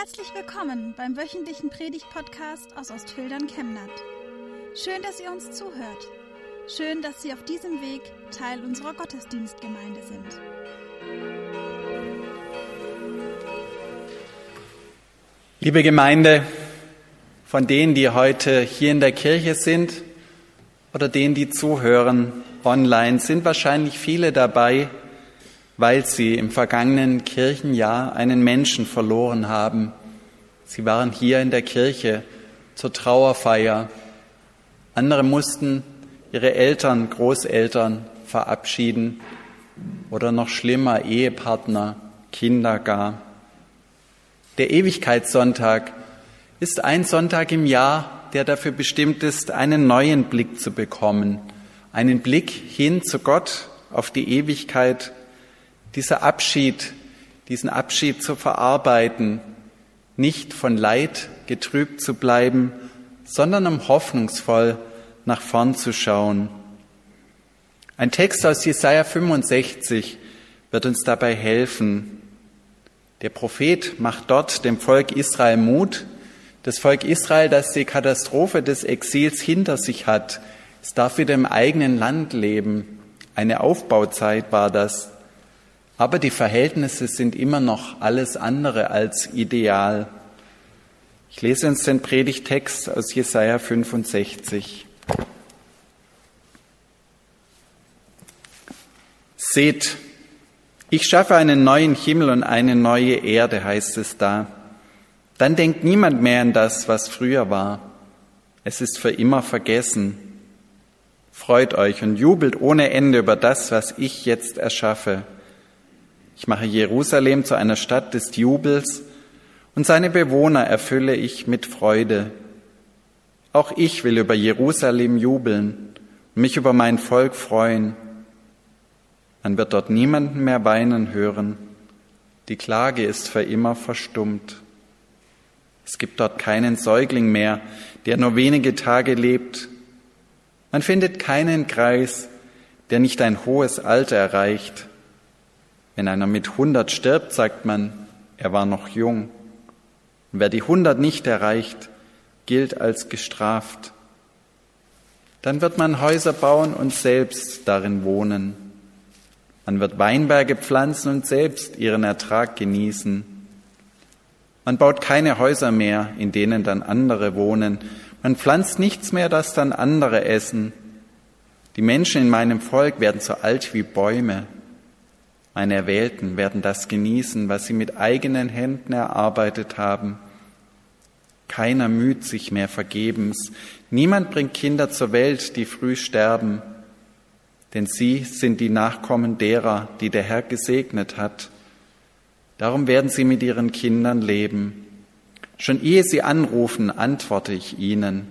Herzlich willkommen beim wöchentlichen Predigt-Podcast aus Ostfildern Chemnat. Schön, dass ihr uns zuhört. Schön, dass Sie auf diesem Weg Teil unserer Gottesdienstgemeinde sind. Liebe Gemeinde, von denen, die heute hier in der Kirche sind oder denen, die zuhören online, sind wahrscheinlich viele dabei, weil sie im vergangenen Kirchenjahr einen Menschen verloren haben. Sie waren hier in der Kirche zur Trauerfeier. Andere mussten ihre Eltern, Großeltern verabschieden oder noch schlimmer Ehepartner, Kinder gar. Der Ewigkeitssonntag ist ein Sonntag im Jahr, der dafür bestimmt ist, einen neuen Blick zu bekommen, einen Blick hin zu Gott auf die Ewigkeit dieser Abschied, diesen Abschied zu verarbeiten, nicht von Leid getrübt zu bleiben, sondern um hoffnungsvoll nach vorn zu schauen. Ein Text aus Jesaja 65 wird uns dabei helfen. Der Prophet macht dort dem Volk Israel Mut. Das Volk Israel, das die Katastrophe des Exils hinter sich hat, es darf wieder im eigenen Land leben. Eine Aufbauzeit war das. Aber die Verhältnisse sind immer noch alles andere als ideal. Ich lese uns den Predigtext aus Jesaja 65. Seht, ich schaffe einen neuen Himmel und eine neue Erde, heißt es da. Dann denkt niemand mehr an das, was früher war. Es ist für immer vergessen. Freut euch und jubelt ohne Ende über das, was ich jetzt erschaffe. Ich mache Jerusalem zu einer Stadt des Jubels und seine Bewohner erfülle ich mit Freude. Auch ich will über Jerusalem jubeln und mich über mein Volk freuen. Man wird dort niemanden mehr weinen hören. Die Klage ist für immer verstummt. Es gibt dort keinen Säugling mehr, der nur wenige Tage lebt. Man findet keinen Kreis, der nicht ein hohes Alter erreicht. Wenn einer mit hundert stirbt, sagt man, er war noch jung. Und wer die hundert nicht erreicht, gilt als gestraft. Dann wird man Häuser bauen und selbst darin wohnen. Man wird Weinberge pflanzen und selbst ihren Ertrag genießen. Man baut keine Häuser mehr, in denen dann andere wohnen. Man pflanzt nichts mehr, das dann andere essen. Die Menschen in meinem Volk werden so alt wie Bäume. Meine Erwählten werden das genießen, was sie mit eigenen Händen erarbeitet haben. Keiner müht sich mehr vergebens. Niemand bringt Kinder zur Welt, die früh sterben, denn sie sind die Nachkommen derer, die der Herr gesegnet hat. Darum werden sie mit ihren Kindern leben. Schon ehe sie anrufen, antworte ich ihnen.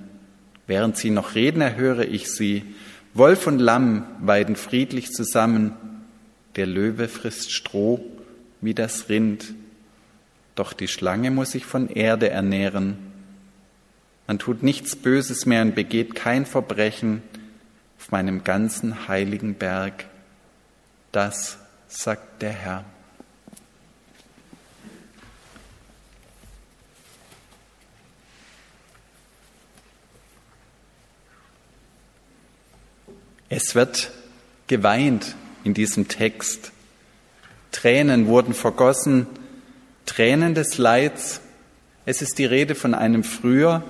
Während sie noch reden, erhöre ich sie. Wolf und Lamm weiden friedlich zusammen. Der Löwe frisst Stroh wie das Rind, doch die Schlange muss sich von Erde ernähren. Man tut nichts Böses mehr und begeht kein Verbrechen auf meinem ganzen heiligen Berg. Das sagt der Herr. Es wird geweint in diesem Text. Tränen wurden vergossen, Tränen des Leids. Es ist die Rede von einem früher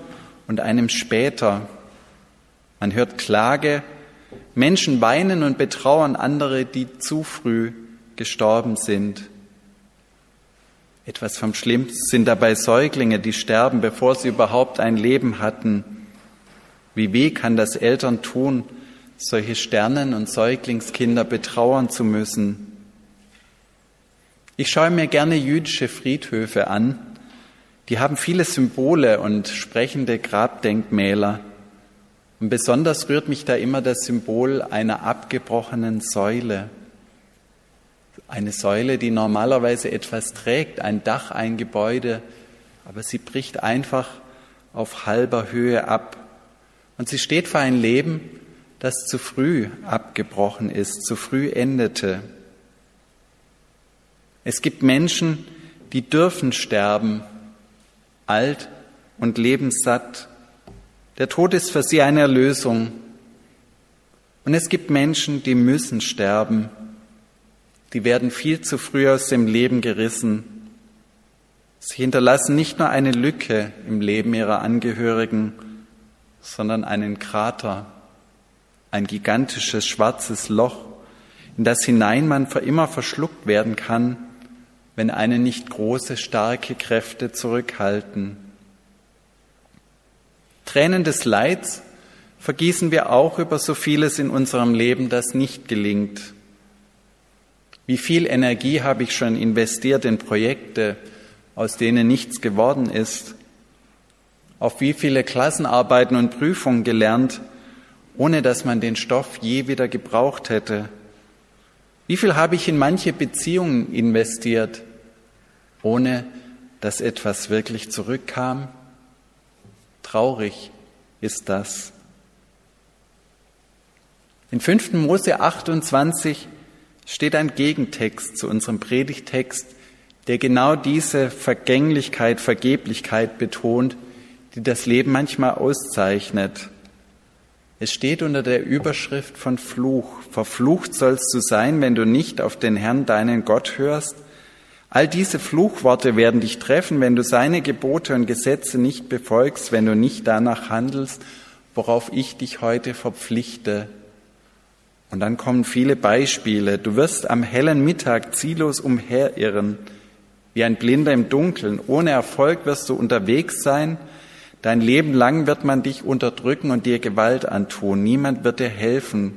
und einem später. Man hört Klage, Menschen weinen und betrauern andere, die zu früh gestorben sind. Etwas vom Schlimmsten sind dabei Säuglinge, die sterben, bevor sie überhaupt ein Leben hatten. Wie weh kann das Eltern tun, solche Sternen- und Säuglingskinder betrauern zu müssen. Ich schaue mir gerne jüdische Friedhöfe an. Die haben viele Symbole und sprechende Grabdenkmäler. Und besonders rührt mich da immer das Symbol einer abgebrochenen Säule. Eine Säule, die normalerweise etwas trägt, ein Dach, ein Gebäude, aber sie bricht einfach auf halber Höhe ab. Und sie steht für ein Leben, das zu früh abgebrochen ist, zu früh endete. Es gibt Menschen, die dürfen sterben, alt und lebenssatt. Der Tod ist für sie eine Erlösung. Und es gibt Menschen, die müssen sterben. Die werden viel zu früh aus dem Leben gerissen. Sie hinterlassen nicht nur eine Lücke im Leben ihrer Angehörigen, sondern einen Krater, ein gigantisches schwarzes Loch, in das hinein man für immer verschluckt werden kann, wenn eine nicht große, starke Kräfte zurückhalten. Tränen des Leids vergießen wir auch über so vieles in unserem Leben, das nicht gelingt. Wie viel Energie habe ich schon investiert in Projekte, aus denen nichts geworden ist? Auf wie viele Klassenarbeiten und Prüfungen gelernt, ohne dass man den Stoff je wieder gebraucht hätte? Wie viel habe ich in manche Beziehungen investiert, ohne dass etwas wirklich zurückkam? Traurig ist das. In 5. Mose 28 steht ein Gegentext zu unserem Predigtext, der genau diese Vergänglichkeit, Vergeblichkeit betont, die das Leben manchmal auszeichnet. Es steht unter der Überschrift von Fluch. Verflucht sollst du sein, wenn du nicht auf den Herrn, deinen Gott, hörst. All diese Fluchworte werden dich treffen, wenn du seine Gebote und Gesetze nicht befolgst, wenn du nicht danach handelst, worauf ich dich heute verpflichte. Und dann kommen viele Beispiele. Du wirst am hellen Mittag ziellos umherirren, wie ein Blinder im Dunkeln. Ohne Erfolg wirst du unterwegs sein Dein Leben lang wird man dich unterdrücken und dir Gewalt antun. Niemand wird dir helfen.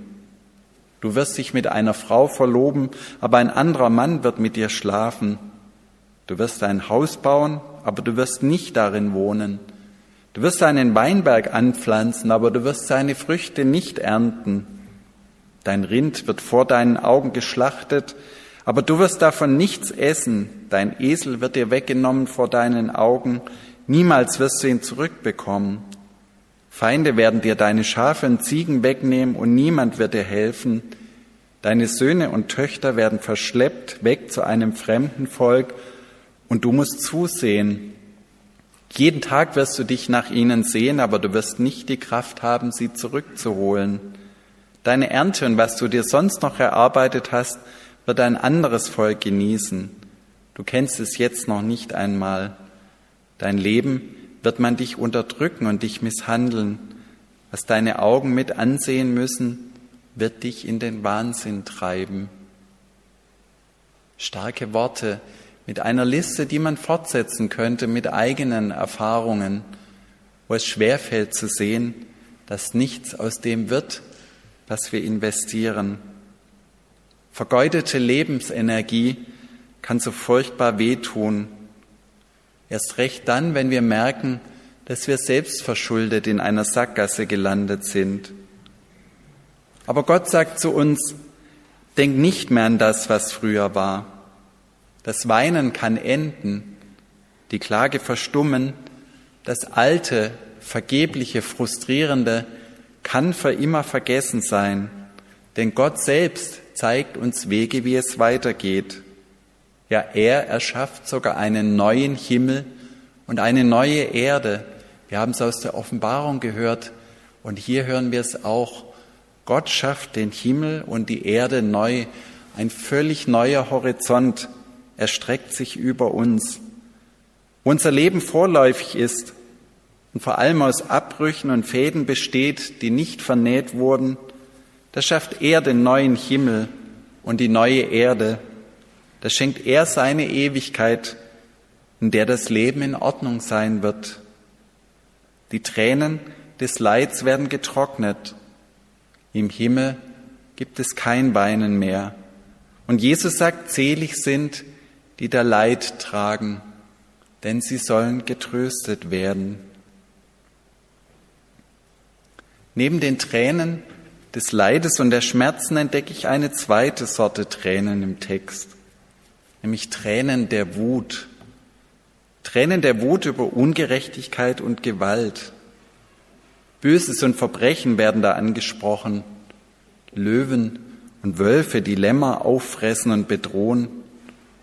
Du wirst dich mit einer Frau verloben, aber ein anderer Mann wird mit dir schlafen. Du wirst ein Haus bauen, aber du wirst nicht darin wohnen. Du wirst einen Weinberg anpflanzen, aber du wirst seine Früchte nicht ernten. Dein Rind wird vor deinen Augen geschlachtet, aber du wirst davon nichts essen. Dein Esel wird dir weggenommen vor deinen Augen. Niemals wirst du ihn zurückbekommen. Feinde werden dir deine Schafe und Ziegen wegnehmen und niemand wird dir helfen. Deine Söhne und Töchter werden verschleppt weg zu einem fremden Volk und du musst zusehen. Jeden Tag wirst du dich nach ihnen sehen, aber du wirst nicht die Kraft haben, sie zurückzuholen. Deine Ernte und was du dir sonst noch erarbeitet hast, wird ein anderes Volk genießen. Du kennst es jetzt noch nicht einmal. Dein Leben wird man dich unterdrücken und dich misshandeln. Was deine Augen mit ansehen müssen, wird dich in den Wahnsinn treiben. Starke Worte mit einer Liste, die man fortsetzen könnte mit eigenen Erfahrungen, wo es schwerfällt zu sehen, dass nichts aus dem wird, was wir investieren. Vergeudete Lebensenergie kann so furchtbar wehtun Erst recht dann, wenn wir merken, dass wir selbst verschuldet in einer Sackgasse gelandet sind. Aber Gott sagt zu uns, denk nicht mehr an das, was früher war. Das Weinen kann enden, die Klage verstummen, das alte, vergebliche, frustrierende kann für immer vergessen sein, denn Gott selbst zeigt uns Wege, wie es weitergeht. Ja, er erschafft sogar einen neuen Himmel und eine neue Erde. Wir haben es aus der Offenbarung gehört und hier hören wir es auch. Gott schafft den Himmel und die Erde neu. Ein völlig neuer Horizont erstreckt sich über uns. Unser Leben vorläufig ist und vor allem aus Abbrüchen und Fäden besteht, die nicht vernäht wurden, da schafft er den neuen Himmel und die neue Erde da schenkt er seine Ewigkeit, in der das Leben in Ordnung sein wird. Die Tränen des Leids werden getrocknet. Im Himmel gibt es kein Weinen mehr. Und Jesus sagt, selig sind, die da Leid tragen, denn sie sollen getröstet werden. Neben den Tränen des Leides und der Schmerzen entdecke ich eine zweite Sorte Tränen im Text nämlich Tränen der Wut. Tränen der Wut über Ungerechtigkeit und Gewalt. Böses und Verbrechen werden da angesprochen. Löwen und Wölfe, die Lämmer auffressen und bedrohen.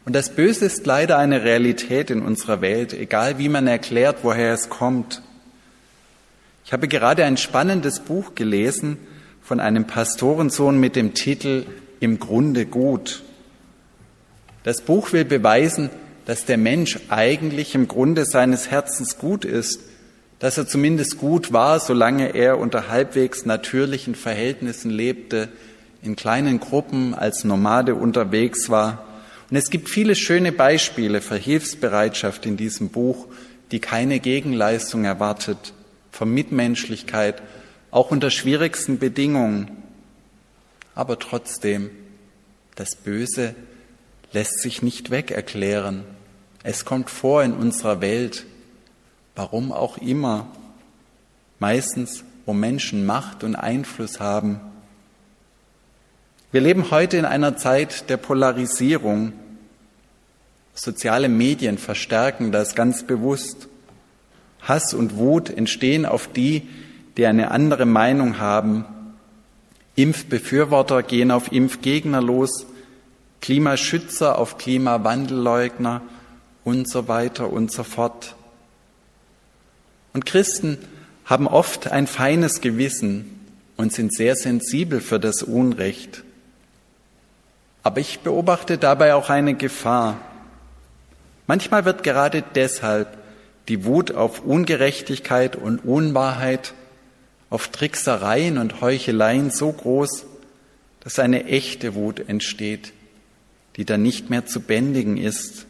Und das Böse ist leider eine Realität in unserer Welt, egal wie man erklärt, woher es kommt. Ich habe gerade ein spannendes Buch gelesen von einem Pastorensohn mit dem Titel Im Grunde gut. Das Buch will beweisen, dass der Mensch eigentlich im Grunde seines Herzens gut ist, dass er zumindest gut war, solange er unter halbwegs natürlichen Verhältnissen lebte, in kleinen Gruppen als Nomade unterwegs war. Und es gibt viele schöne Beispiele für Hilfsbereitschaft in diesem Buch, die keine Gegenleistung erwartet, für Mitmenschlichkeit, auch unter schwierigsten Bedingungen. Aber trotzdem, das Böse lässt sich nicht weg erklären. Es kommt vor in unserer Welt, warum auch immer, meistens, wo Menschen Macht und Einfluss haben. Wir leben heute in einer Zeit der Polarisierung. Soziale Medien verstärken das ganz bewusst. Hass und Wut entstehen auf die, die eine andere Meinung haben. Impfbefürworter gehen auf Impfgegner los, Klimaschützer auf Klimawandelleugner und so weiter und so fort. Und Christen haben oft ein feines Gewissen und sind sehr sensibel für das Unrecht. Aber ich beobachte dabei auch eine Gefahr. Manchmal wird gerade deshalb die Wut auf Ungerechtigkeit und Unwahrheit, auf Tricksereien und Heucheleien so groß, dass eine echte Wut entsteht, die dann nicht mehr zu bändigen ist.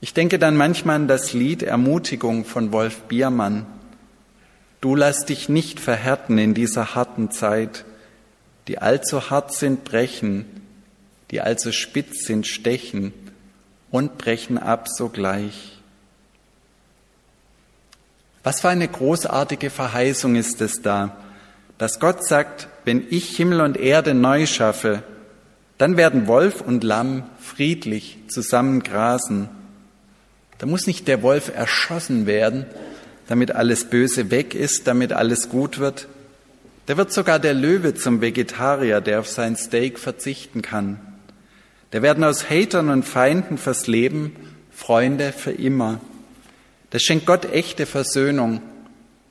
Ich denke dann manchmal an das Lied Ermutigung von Wolf Biermann. Du lass dich nicht verhärten in dieser harten Zeit, die allzu hart sind, brechen, die allzu spitz sind, stechen und brechen ab sogleich. Was für eine großartige Verheißung ist es da, dass Gott sagt, wenn ich Himmel und Erde neu schaffe, dann werden Wolf und Lamm friedlich zusammen grasen da muss nicht der Wolf erschossen werden, damit alles Böse weg ist, damit alles gut wird. Da wird sogar der Löwe zum Vegetarier, der auf sein Steak verzichten kann. Da werden aus Hatern und Feinden fürs Leben Freunde für immer. Das schenkt Gott echte Versöhnung,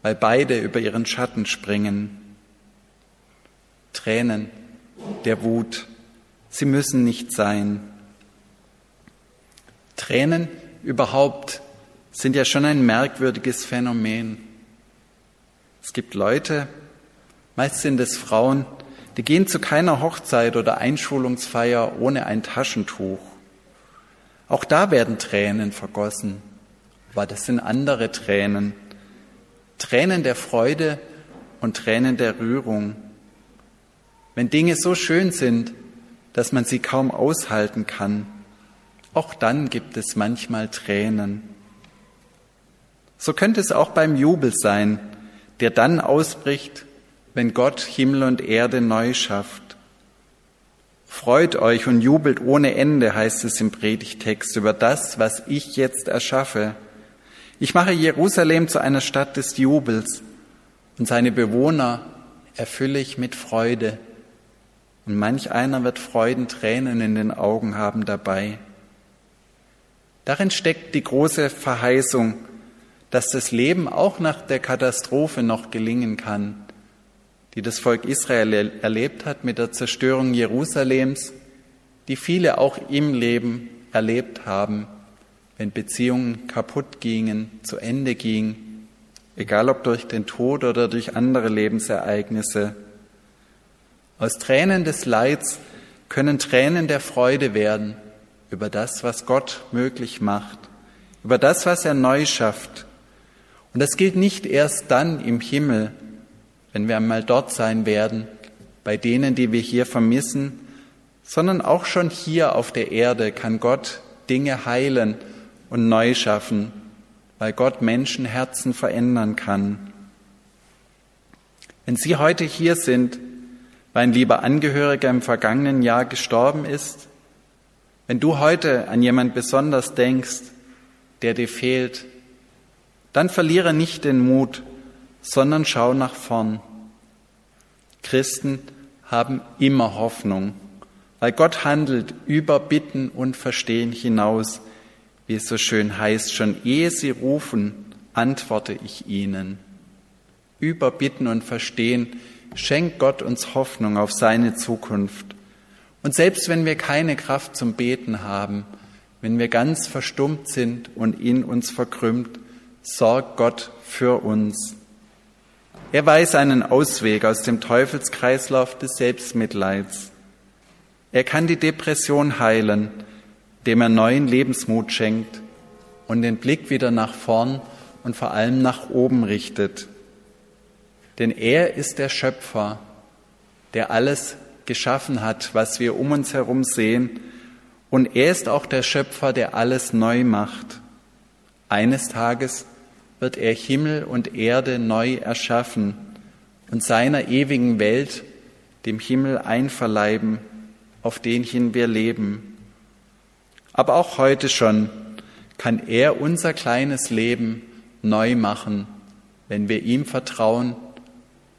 weil beide über ihren Schatten springen. Tränen der Wut, sie müssen nicht sein. Tränen überhaupt sind ja schon ein merkwürdiges Phänomen. Es gibt Leute, meist sind es Frauen, die gehen zu keiner Hochzeit oder Einschulungsfeier ohne ein Taschentuch. Auch da werden Tränen vergossen, aber das sind andere Tränen. Tränen der Freude und Tränen der Rührung. Wenn Dinge so schön sind, dass man sie kaum aushalten kann, auch dann gibt es manchmal Tränen. So könnte es auch beim Jubel sein, der dann ausbricht, wenn Gott Himmel und Erde neu schafft. Freut euch und jubelt ohne Ende, heißt es im Predigtext, über das, was ich jetzt erschaffe. Ich mache Jerusalem zu einer Stadt des Jubels und seine Bewohner erfülle ich mit Freude. Und manch einer wird Freudentränen in den Augen haben dabei. Darin steckt die große Verheißung, dass das Leben auch nach der Katastrophe noch gelingen kann, die das Volk Israel erlebt hat mit der Zerstörung Jerusalems, die viele auch im Leben erlebt haben, wenn Beziehungen kaputt gingen, zu Ende gingen, egal ob durch den Tod oder durch andere Lebensereignisse. Aus Tränen des Leids können Tränen der Freude werden, über das, was Gott möglich macht, über das, was er neu schafft. Und das gilt nicht erst dann im Himmel, wenn wir einmal dort sein werden, bei denen, die wir hier vermissen, sondern auch schon hier auf der Erde kann Gott Dinge heilen und neu schaffen, weil Gott Menschenherzen verändern kann. Wenn Sie heute hier sind, ein lieber Angehöriger im vergangenen Jahr gestorben ist, wenn du heute an jemand besonders denkst, der dir fehlt, dann verliere nicht den Mut, sondern schau nach vorn. Christen haben immer Hoffnung weil Gott handelt über Bitten und Verstehen hinaus, wie es so schön heißt, schon ehe sie rufen, antworte ich ihnen. Über Bitten und Verstehen schenkt Gott uns Hoffnung auf seine Zukunft. Und selbst wenn wir keine Kraft zum Beten haben, wenn wir ganz verstummt sind und in uns verkrümmt, sorgt Gott für uns. Er weiß einen Ausweg aus dem Teufelskreislauf des Selbstmitleids. Er kann die Depression heilen, dem er neuen Lebensmut schenkt und den Blick wieder nach vorn und vor allem nach oben richtet. Denn er ist der Schöpfer, der alles geschaffen hat, was wir um uns herum sehen. Und er ist auch der Schöpfer, der alles neu macht. Eines Tages wird er Himmel und Erde neu erschaffen und seiner ewigen Welt, dem Himmel, einverleiben, auf den hin wir leben. Aber auch heute schon kann er unser kleines Leben neu machen, wenn wir ihm vertrauen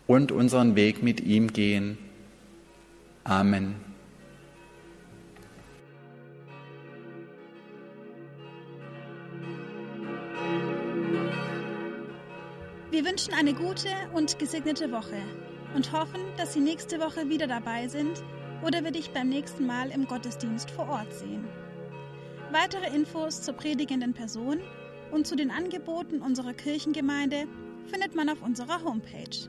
und unseren Weg mit ihm gehen. Amen. Wir wünschen eine gute und gesegnete Woche und hoffen, dass Sie nächste Woche wieder dabei sind oder wir dich beim nächsten Mal im Gottesdienst vor Ort sehen. Weitere Infos zur predigenden Person und zu den Angeboten unserer Kirchengemeinde findet man auf unserer Homepage